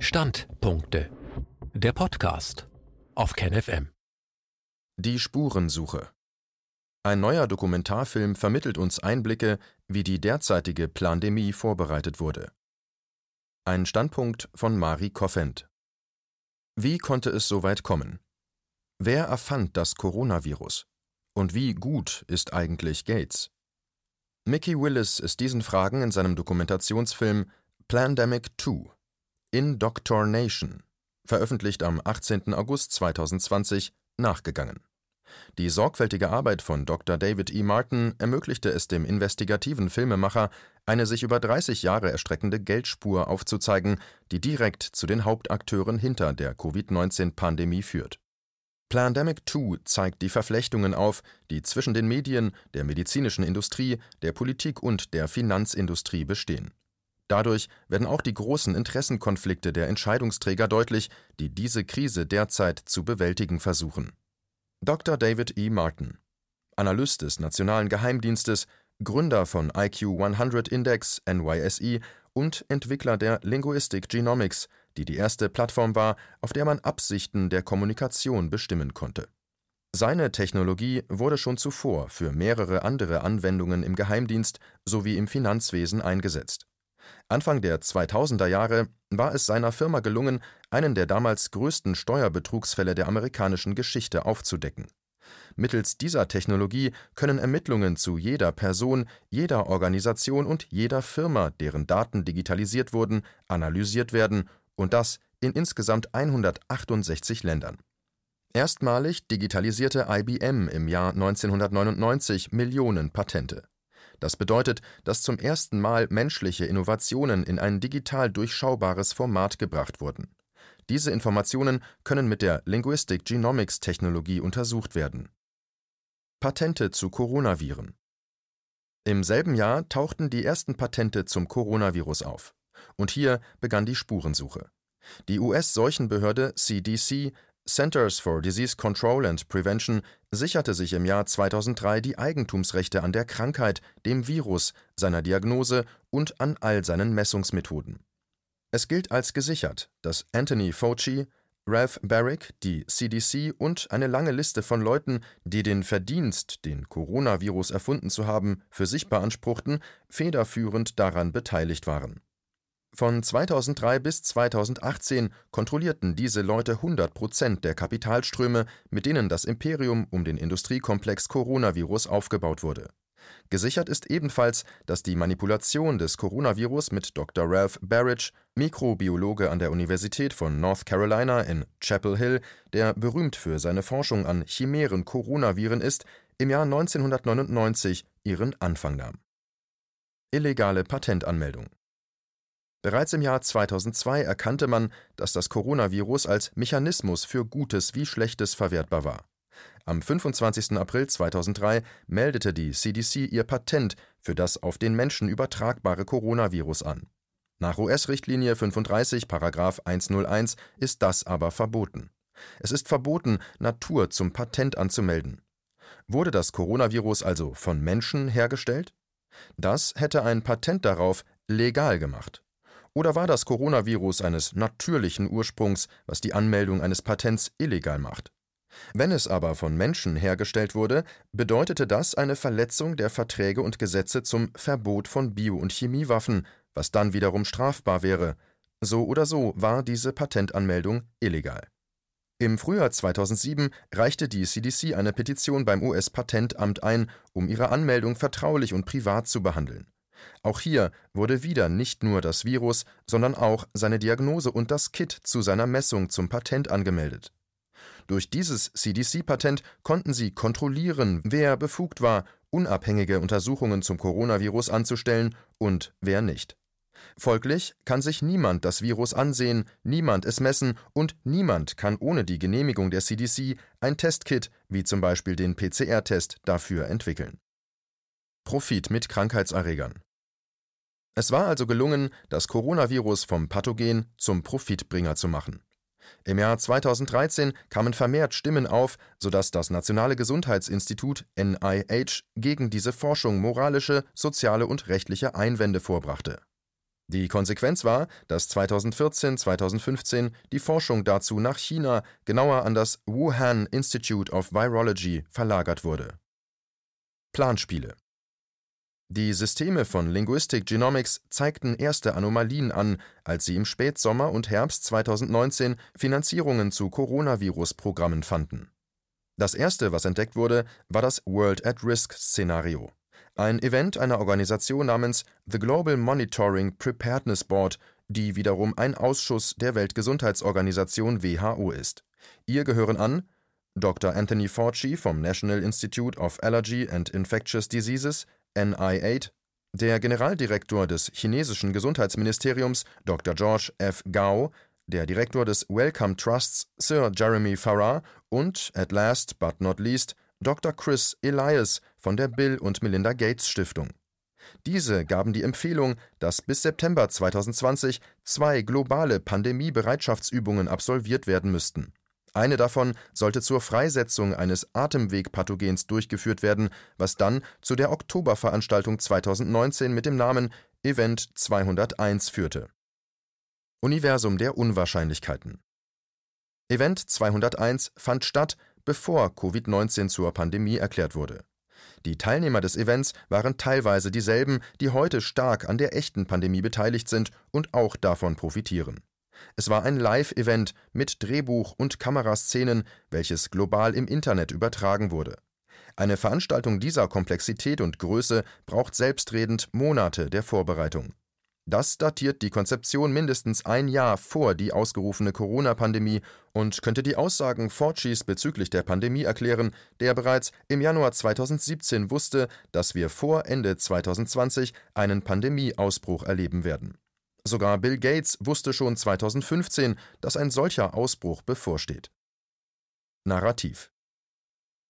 Standpunkte. Der Podcast auf KenFM. Die Spurensuche. Ein neuer Dokumentarfilm vermittelt uns Einblicke, wie die derzeitige Plandemie vorbereitet wurde. Ein Standpunkt von Mari Koffent. Wie konnte es so weit kommen? Wer erfand das Coronavirus? Und wie gut ist eigentlich Gates? Mickey Willis ist diesen Fragen in seinem Dokumentationsfilm Plandemic 2 Indoctrination, veröffentlicht am 18. August 2020, nachgegangen. Die sorgfältige Arbeit von Dr. David E. Martin ermöglichte es dem investigativen Filmemacher, eine sich über 30 Jahre erstreckende Geldspur aufzuzeigen, die direkt zu den Hauptakteuren hinter der Covid-19-Pandemie führt. Plandemic 2 zeigt die Verflechtungen auf, die zwischen den Medien, der medizinischen Industrie, der Politik und der Finanzindustrie bestehen. Dadurch werden auch die großen Interessenkonflikte der Entscheidungsträger deutlich, die diese Krise derzeit zu bewältigen versuchen. Dr. David E. Martin, Analyst des Nationalen Geheimdienstes, Gründer von IQ 100 Index NYSE und Entwickler der Linguistic Genomics, die die erste Plattform war, auf der man Absichten der Kommunikation bestimmen konnte. Seine Technologie wurde schon zuvor für mehrere andere Anwendungen im Geheimdienst sowie im Finanzwesen eingesetzt. Anfang der 2000er Jahre war es seiner Firma gelungen, einen der damals größten Steuerbetrugsfälle der amerikanischen Geschichte aufzudecken. Mittels dieser Technologie können Ermittlungen zu jeder Person, jeder Organisation und jeder Firma, deren Daten digitalisiert wurden, analysiert werden und das in insgesamt 168 Ländern. Erstmalig digitalisierte IBM im Jahr 1999 Millionen Patente. Das bedeutet, dass zum ersten Mal menschliche Innovationen in ein digital durchschaubares Format gebracht wurden. Diese Informationen können mit der Linguistic Genomics Technologie untersucht werden. Patente zu Coronaviren Im selben Jahr tauchten die ersten Patente zum Coronavirus auf. Und hier begann die Spurensuche. Die US-Seuchenbehörde CDC Centers for Disease Control and Prevention sicherte sich im Jahr 2003 die Eigentumsrechte an der Krankheit, dem Virus, seiner Diagnose und an all seinen Messungsmethoden. Es gilt als gesichert, dass Anthony Fauci, Ralph Barrick, die CDC und eine lange Liste von Leuten, die den Verdienst, den Coronavirus erfunden zu haben, für sich beanspruchten, federführend daran beteiligt waren. Von 2003 bis 2018 kontrollierten diese Leute 100 Prozent der Kapitalströme, mit denen das Imperium um den Industriekomplex Coronavirus aufgebaut wurde. Gesichert ist ebenfalls, dass die Manipulation des Coronavirus mit Dr. Ralph Barrich, Mikrobiologe an der Universität von North Carolina in Chapel Hill, der berühmt für seine Forschung an chimären Coronaviren ist, im Jahr 1999 ihren Anfang nahm. Illegale Patentanmeldung Bereits im Jahr 2002 erkannte man, dass das Coronavirus als Mechanismus für Gutes wie Schlechtes verwertbar war. Am 25. April 2003 meldete die CDC ihr Patent für das auf den Menschen übertragbare Coronavirus an. Nach US-Richtlinie 35 Paragraph 101 ist das aber verboten. Es ist verboten, Natur zum Patent anzumelden. Wurde das Coronavirus also von Menschen hergestellt? Das hätte ein Patent darauf legal gemacht. Oder war das Coronavirus eines natürlichen Ursprungs, was die Anmeldung eines Patents illegal macht? Wenn es aber von Menschen hergestellt wurde, bedeutete das eine Verletzung der Verträge und Gesetze zum Verbot von Bio- und Chemiewaffen, was dann wiederum strafbar wäre. So oder so war diese Patentanmeldung illegal. Im Frühjahr 2007 reichte die CDC eine Petition beim US-Patentamt ein, um ihre Anmeldung vertraulich und privat zu behandeln. Auch hier wurde wieder nicht nur das Virus, sondern auch seine Diagnose und das Kit zu seiner Messung zum Patent angemeldet. Durch dieses CDC-Patent konnten sie kontrollieren, wer befugt war, unabhängige Untersuchungen zum Coronavirus anzustellen und wer nicht. Folglich kann sich niemand das Virus ansehen, niemand es messen und niemand kann ohne die Genehmigung der CDC ein Testkit, wie zum Beispiel den PCR-Test, dafür entwickeln. Profit mit Krankheitserregern. Es war also gelungen, das Coronavirus vom Pathogen zum Profitbringer zu machen. Im Jahr 2013 kamen vermehrt Stimmen auf, sodass das Nationale Gesundheitsinstitut NIH gegen diese Forschung moralische, soziale und rechtliche Einwände vorbrachte. Die Konsequenz war, dass 2014/2015 die Forschung dazu nach China, genauer an das Wuhan Institute of Virology, verlagert wurde. Planspiele Die Systeme von Linguistic Genomics zeigten erste Anomalien an, als sie im Spätsommer und Herbst 2019 Finanzierungen zu Coronavirus-Programmen fanden. Das erste, was entdeckt wurde, war das World-at-Risk-Szenario ein Event einer Organisation namens The Global Monitoring Preparedness Board, die wiederum ein Ausschuss der Weltgesundheitsorganisation WHO ist. Ihr gehören an Dr. Anthony Fauci vom National Institute of Allergy and Infectious Diseases (NIAID), der Generaldirektor des chinesischen Gesundheitsministeriums Dr. George F. Gao, der Direktor des Wellcome Trusts Sir Jeremy Farrar und, at last but not least, Dr. Chris Elias von der Bill und Melinda Gates Stiftung. Diese gaben die Empfehlung, dass bis September 2020 zwei globale Pandemiebereitschaftsübungen absolviert werden müssten. Eine davon sollte zur Freisetzung eines Atemwegpathogens durchgeführt werden, was dann zu der Oktoberveranstaltung 2019 mit dem Namen Event 201 führte. Universum der Unwahrscheinlichkeiten Event 201 fand statt, bevor Covid-19 zur Pandemie erklärt wurde. Die Teilnehmer des Events waren teilweise dieselben, die heute stark an der echten Pandemie beteiligt sind und auch davon profitieren. Es war ein Live-Event mit Drehbuch und Kameraszenen, welches global im Internet übertragen wurde. Eine Veranstaltung dieser Komplexität und Größe braucht selbstredend Monate der Vorbereitung. Das datiert die Konzeption mindestens ein Jahr vor die ausgerufene Corona-Pandemie und könnte die Aussagen Faucis bezüglich der Pandemie erklären, der bereits im Januar 2017 wusste, dass wir vor Ende 2020 einen Pandemieausbruch erleben werden. Sogar Bill Gates wusste schon 2015, dass ein solcher Ausbruch bevorsteht. Narrativ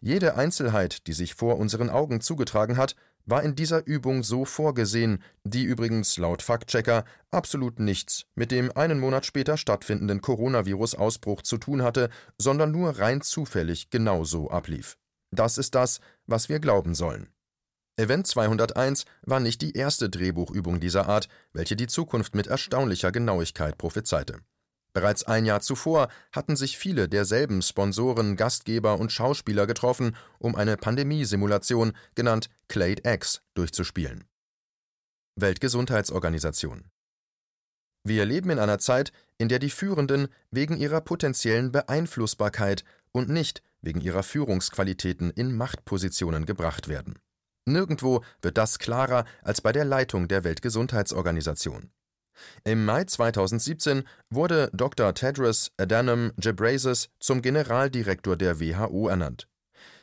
Jede Einzelheit, die sich vor unseren Augen zugetragen hat, war in dieser Übung so vorgesehen, die übrigens laut Faktchecker absolut nichts mit dem einen Monat später stattfindenden Coronavirus-Ausbruch zu tun hatte, sondern nur rein zufällig genauso ablief. Das ist das, was wir glauben sollen. Event 201 war nicht die erste Drehbuchübung dieser Art, welche die Zukunft mit erstaunlicher Genauigkeit prophezeite. Bereits ein Jahr zuvor hatten sich viele derselben Sponsoren, Gastgeber und Schauspieler getroffen, um eine Pandemiesimulation, genannt Clade X, durchzuspielen. Weltgesundheitsorganisation Wir leben in einer Zeit, in der die Führenden wegen ihrer potenziellen Beeinflussbarkeit und nicht wegen ihrer Führungsqualitäten in Machtpositionen gebracht werden. Nirgendwo wird das klarer als bei der Leitung der Weltgesundheitsorganisation. Im Mai 2017 wurde Dr. Tedros Adhanom Ghebreyesus zum Generaldirektor der WHO ernannt.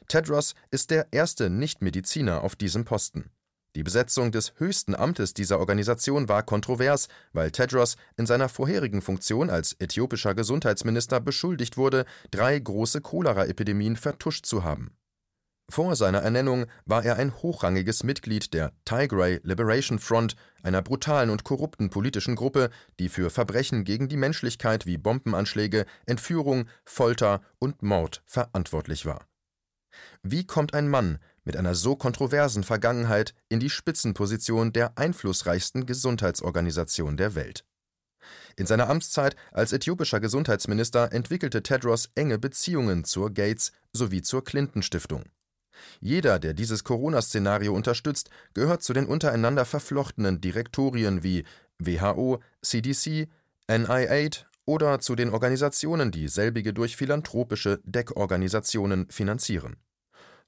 Tedros ist der erste Nichtmediziner auf diesem Posten. Die Besetzung des höchsten Amtes dieser Organisation war kontrovers, weil Tedros in seiner vorherigen Funktion als äthiopischer Gesundheitsminister beschuldigt wurde, drei große Cholera-Epidemien vertuscht zu haben. Vor seiner Ernennung war er ein hochrangiges Mitglied der Tigray Liberation Front, einer brutalen und korrupten politischen Gruppe, die für Verbrechen gegen die Menschlichkeit wie Bombenanschläge, Entführung, Folter und Mord verantwortlich war. Wie kommt ein Mann mit einer so kontroversen Vergangenheit in die Spitzenposition der einflussreichsten Gesundheitsorganisation der Welt? In seiner Amtszeit als äthiopischer Gesundheitsminister entwickelte Tedros enge Beziehungen zur Gates sowie zur Clinton Stiftung. Jeder, der dieses Corona-Szenario unterstützt, gehört zu den untereinander verflochtenen Direktorien wie WHO, CDC, NIAID oder zu den Organisationen, die selbige durch philanthropische Deckorganisationen finanzieren.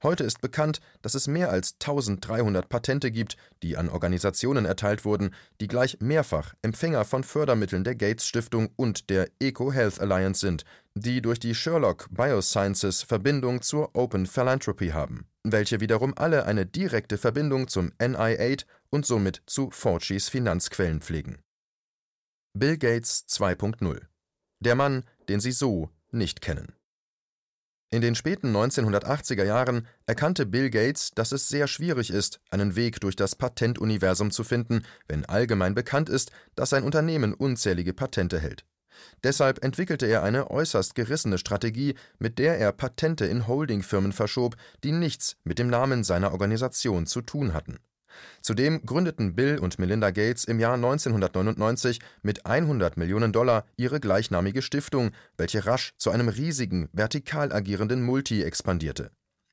Heute ist bekannt, dass es mehr als 1300 Patente gibt, die an Organisationen erteilt wurden, die gleich mehrfach Empfänger von Fördermitteln der Gates Stiftung und der Eco Health Alliance sind, die durch die Sherlock Biosciences Verbindung zur Open Philanthropy haben, welche wiederum alle eine direkte Verbindung zum NIAID und somit zu Faucis Finanzquellen pflegen. Bill Gates 2.0 Der Mann, den Sie so nicht kennen. In den späten 1980er Jahren erkannte Bill Gates, dass es sehr schwierig ist, einen Weg durch das Patentuniversum zu finden, wenn allgemein bekannt ist, dass sein Unternehmen unzählige Patente hält. Deshalb entwickelte er eine äußerst gerissene Strategie, mit der er Patente in Holdingfirmen verschob, die nichts mit dem Namen seiner Organisation zu tun hatten. Zudem gründeten Bill und Melinda Gates im Jahr 1999 mit 100 Millionen Dollar ihre gleichnamige Stiftung, welche rasch zu einem riesigen, vertikal agierenden Multi expandierte.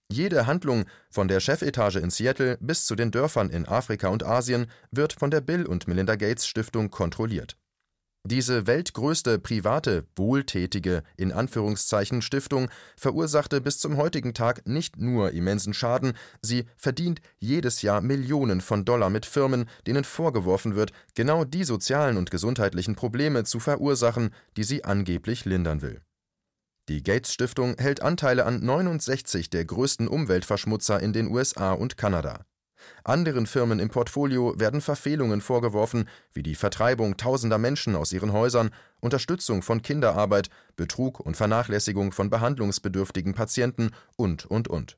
Jede Handlung, von der Chefetage in Seattle bis zu den Dörfern in Afrika und Asien, wird von der Bill und Melinda Gates Stiftung kontrolliert. Diese weltgrößte private, wohltätige in Anführungszeichen Stiftung verursachte bis zum heutigen Tag nicht nur immensen Schaden, sie verdient jedes Jahr Millionen von Dollar mit Firmen, denen vorgeworfen wird, genau die sozialen und gesundheitlichen Probleme zu verursachen, die sie angeblich lindern will. Die Gates Stiftung hält Anteile an 69 der größten Umweltverschmutzer in den USA und Kanada. Anderen Firmen im Portfolio werden Verfehlungen vorgeworfen, wie die Vertreibung tausender Menschen aus ihren Häusern, Unterstützung von Kinderarbeit, Betrug und Vernachlässigung von behandlungsbedürftigen Patienten und, und, und.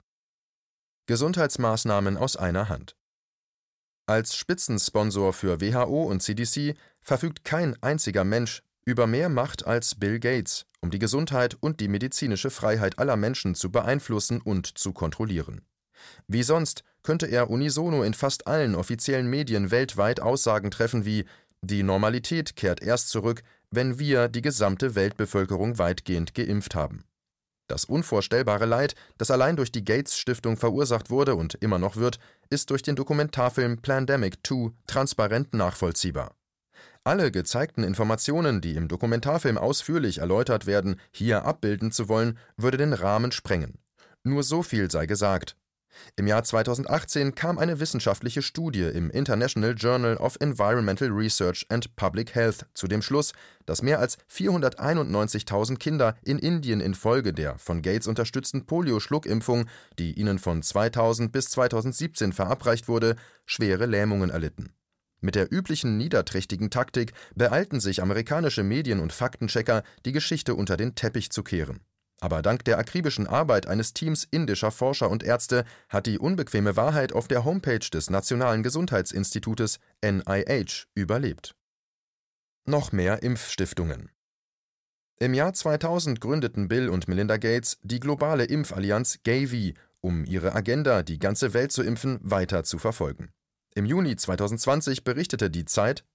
Gesundheitsmaßnahmen aus einer Hand. Als Spitzensponsor für WHO und CDC verfügt kein einziger Mensch über mehr Macht als Bill Gates, um die Gesundheit und die medizinische Freiheit aller Menschen zu beeinflussen und zu kontrollieren. Wie sonst könnte er unisono in fast allen offiziellen Medien weltweit Aussagen treffen wie Die Normalität kehrt erst zurück, wenn wir die gesamte Weltbevölkerung weitgehend geimpft haben. Das unvorstellbare Leid, das allein durch die Gates Stiftung verursacht wurde und immer noch wird, ist durch den Dokumentarfilm Plandemic 2 transparent nachvollziehbar. Alle gezeigten Informationen, die im Dokumentarfilm ausführlich erläutert werden, hier abbilden zu wollen, würde den Rahmen sprengen. Nur so viel sei gesagt. Im Jahr 2018 kam eine wissenschaftliche Studie im International Journal of Environmental Research and Public Health zu dem Schluss, dass mehr als 491.000 Kinder in Indien infolge der von Gates unterstützten Polio-Schluckimpfung, die ihnen von 2000 bis 2017 verabreicht wurde, schwere Lähmungen erlitten. Mit der üblichen niederträchtigen Taktik beeilten sich amerikanische Medien und Faktenchecker, die Geschichte unter den Teppich zu kehren. Aber dank der akribischen Arbeit eines Teams indischer Forscher und Ärzte hat die unbequeme Wahrheit auf der Homepage des Nationalen Gesundheitsinstitutes NIH überlebt. Noch mehr Impfstiftungen. Im Jahr 2000 gründeten Bill und Melinda Gates die globale Impfallianz Gavi, um ihre Agenda, die ganze Welt zu impfen, weiter zu verfolgen. Im Juni 2020 berichtete die Zeit,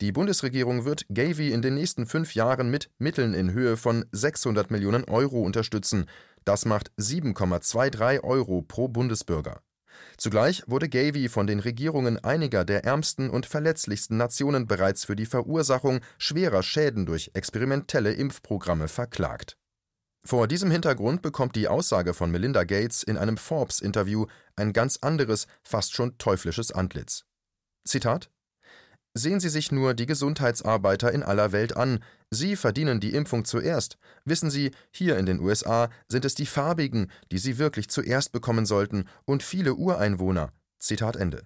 die Bundesregierung wird Gavi in den nächsten fünf Jahren mit Mitteln in Höhe von 600 Millionen Euro unterstützen. Das macht 7,23 Euro pro Bundesbürger. Zugleich wurde Gavi von den Regierungen einiger der ärmsten und verletzlichsten Nationen bereits für die Verursachung schwerer Schäden durch experimentelle Impfprogramme verklagt. Vor diesem Hintergrund bekommt die Aussage von Melinda Gates in einem Forbes-Interview ein ganz anderes, fast schon teuflisches Antlitz. Zitat Sehen Sie sich nur die Gesundheitsarbeiter in aller Welt an. Sie verdienen die Impfung zuerst. Wissen Sie, hier in den USA sind es die Farbigen, die sie wirklich zuerst bekommen sollten, und viele Ureinwohner. Zitat Ende.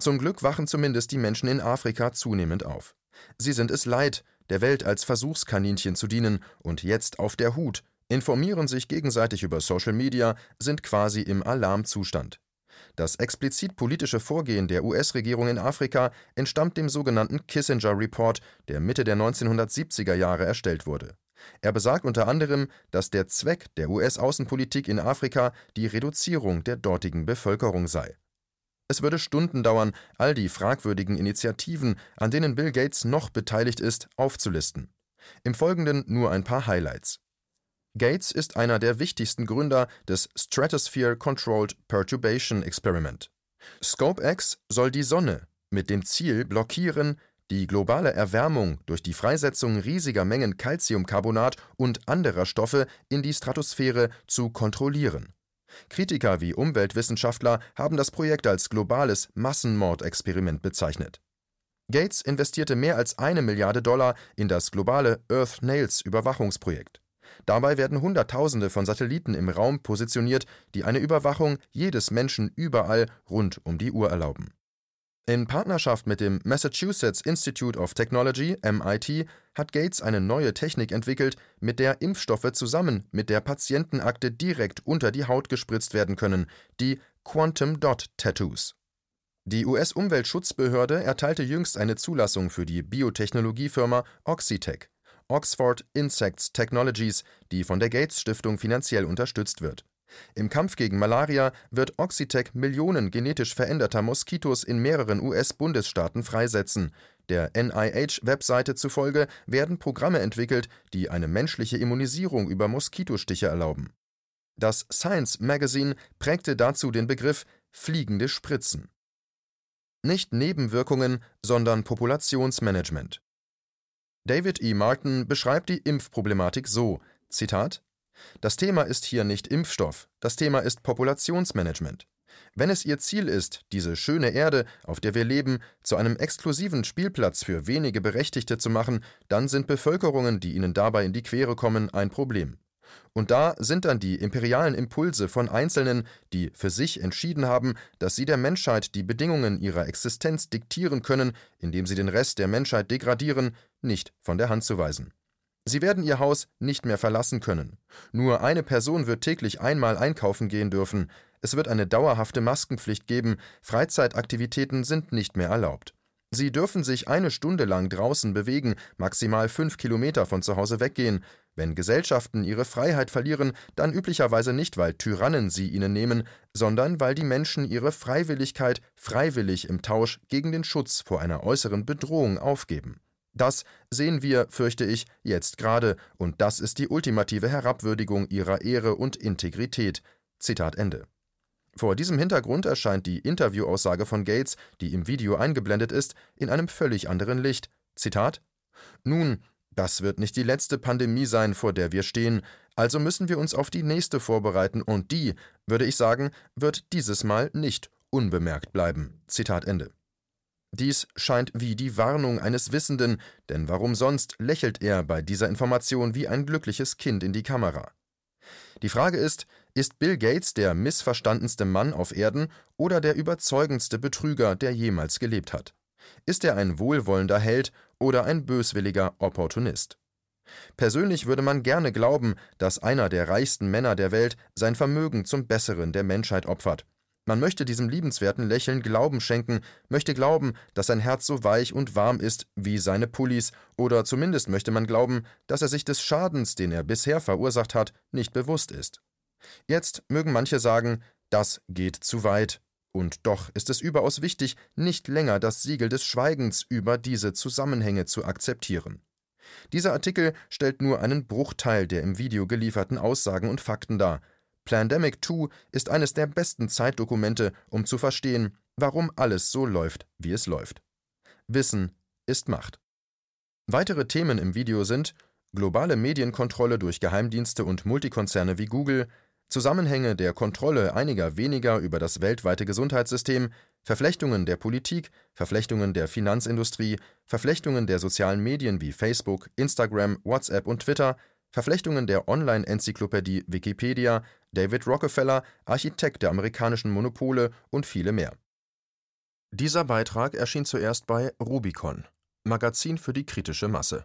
Zum Glück wachen zumindest die Menschen in Afrika zunehmend auf. Sie sind es leid, der Welt als Versuchskaninchen zu dienen und jetzt auf der Hut, informieren sich gegenseitig über Social Media, sind quasi im Alarmzustand. Das explizit politische Vorgehen der US-Regierung in Afrika entstammt dem sogenannten Kissinger Report, der Mitte der 1970er Jahre erstellt wurde. Er besagt unter anderem, dass der Zweck der US-Außenpolitik in Afrika die Reduzierung der dortigen Bevölkerung sei. Es würde Stunden dauern, all die fragwürdigen Initiativen, an denen Bill Gates noch beteiligt ist, aufzulisten. Im Folgenden nur ein paar Highlights. Gates ist einer der wichtigsten Gründer des Stratosphere Controlled Perturbation Experiment. ScopeX soll die Sonne mit dem Ziel blockieren, die globale Erwärmung durch die Freisetzung riesiger Mengen Calciumcarbonat und anderer Stoffe in die Stratosphäre zu kontrollieren. Kritiker wie Umweltwissenschaftler haben das Projekt als globales Massenmordexperiment bezeichnet. Gates investierte mehr als eine Milliarde Dollar in das globale Earth Nails Überwachungsprojekt. Dabei werden Hunderttausende von Satelliten im Raum positioniert, die eine Überwachung jedes Menschen überall rund um die Uhr erlauben. In Partnerschaft mit dem Massachusetts Institute of Technology MIT hat Gates eine neue Technik entwickelt, mit der Impfstoffe zusammen mit der Patientenakte direkt unter die Haut gespritzt werden können, die Quantum Dot Tattoos. Die US-Umweltschutzbehörde erteilte jüngst eine Zulassung für die Biotechnologiefirma Oxitec. Oxford Insects Technologies, die von der Gates Stiftung finanziell unterstützt wird. Im Kampf gegen Malaria wird Oxitec Millionen genetisch veränderter Moskitos in mehreren US-Bundesstaaten freisetzen. Der NIH-Webseite zufolge werden Programme entwickelt, die eine menschliche Immunisierung über Moskitostiche erlauben. Das Science Magazine prägte dazu den Begriff fliegende Spritzen. Nicht Nebenwirkungen, sondern Populationsmanagement. David E. Martin beschreibt die Impfproblematik so: Zitat das Thema ist hier nicht Impfstoff, das Thema ist Populationsmanagement. Wenn es Ihr Ziel ist, diese schöne Erde, auf der wir leben, zu einem exklusiven Spielplatz für wenige Berechtigte zu machen, dann sind Bevölkerungen, die Ihnen dabei in die Quere kommen, ein Problem. Und da sind dann die imperialen Impulse von Einzelnen, die für sich entschieden haben, dass sie der Menschheit die Bedingungen ihrer Existenz diktieren können, indem sie den Rest der Menschheit degradieren, nicht von der Hand zu weisen. Sie werden ihr Haus nicht mehr verlassen können. Nur eine Person wird täglich einmal einkaufen gehen dürfen. Es wird eine dauerhafte Maskenpflicht geben. Freizeitaktivitäten sind nicht mehr erlaubt. Sie dürfen sich eine Stunde lang draußen bewegen, maximal fünf Kilometer von zu Hause weggehen. Wenn Gesellschaften ihre Freiheit verlieren, dann üblicherweise nicht, weil Tyrannen sie ihnen nehmen, sondern weil die Menschen ihre Freiwilligkeit freiwillig im Tausch gegen den Schutz vor einer äußeren Bedrohung aufgeben. Das sehen wir, fürchte ich, jetzt gerade, und das ist die ultimative Herabwürdigung ihrer Ehre und Integrität. Zitat Ende. Vor diesem Hintergrund erscheint die Interviewaussage von Gates, die im Video eingeblendet ist, in einem völlig anderen Licht. Zitat Nun, das wird nicht die letzte Pandemie sein, vor der wir stehen, also müssen wir uns auf die nächste vorbereiten, und die, würde ich sagen, wird dieses Mal nicht unbemerkt bleiben. Zitat Ende. Dies scheint wie die Warnung eines Wissenden, denn warum sonst lächelt er bei dieser Information wie ein glückliches Kind in die Kamera. Die Frage ist, ist Bill Gates der missverstandenste Mann auf Erden oder der überzeugendste Betrüger, der jemals gelebt hat? Ist er ein wohlwollender Held oder ein böswilliger Opportunist? Persönlich würde man gerne glauben, dass einer der reichsten Männer der Welt sein Vermögen zum Besseren der Menschheit opfert. Man möchte diesem liebenswerten Lächeln Glauben schenken, möchte glauben, dass sein Herz so weich und warm ist wie seine Pullis, oder zumindest möchte man glauben, dass er sich des Schadens, den er bisher verursacht hat, nicht bewusst ist. Jetzt mögen manche sagen, das geht zu weit, und doch ist es überaus wichtig, nicht länger das Siegel des Schweigens über diese Zusammenhänge zu akzeptieren. Dieser Artikel stellt nur einen Bruchteil der im Video gelieferten Aussagen und Fakten dar, Plandemic 2 ist eines der besten Zeitdokumente, um zu verstehen, warum alles so läuft, wie es läuft. Wissen ist Macht. Weitere Themen im Video sind globale Medienkontrolle durch Geheimdienste und Multikonzerne wie Google, Zusammenhänge der Kontrolle einiger weniger über das weltweite Gesundheitssystem, Verflechtungen der Politik, Verflechtungen der Finanzindustrie, Verflechtungen der sozialen Medien wie Facebook, Instagram, WhatsApp und Twitter, Verflechtungen der Online-Enzyklopädie Wikipedia, David Rockefeller, Architekt der amerikanischen Monopole und viele mehr. Dieser Beitrag erschien zuerst bei Rubicon, Magazin für die kritische Masse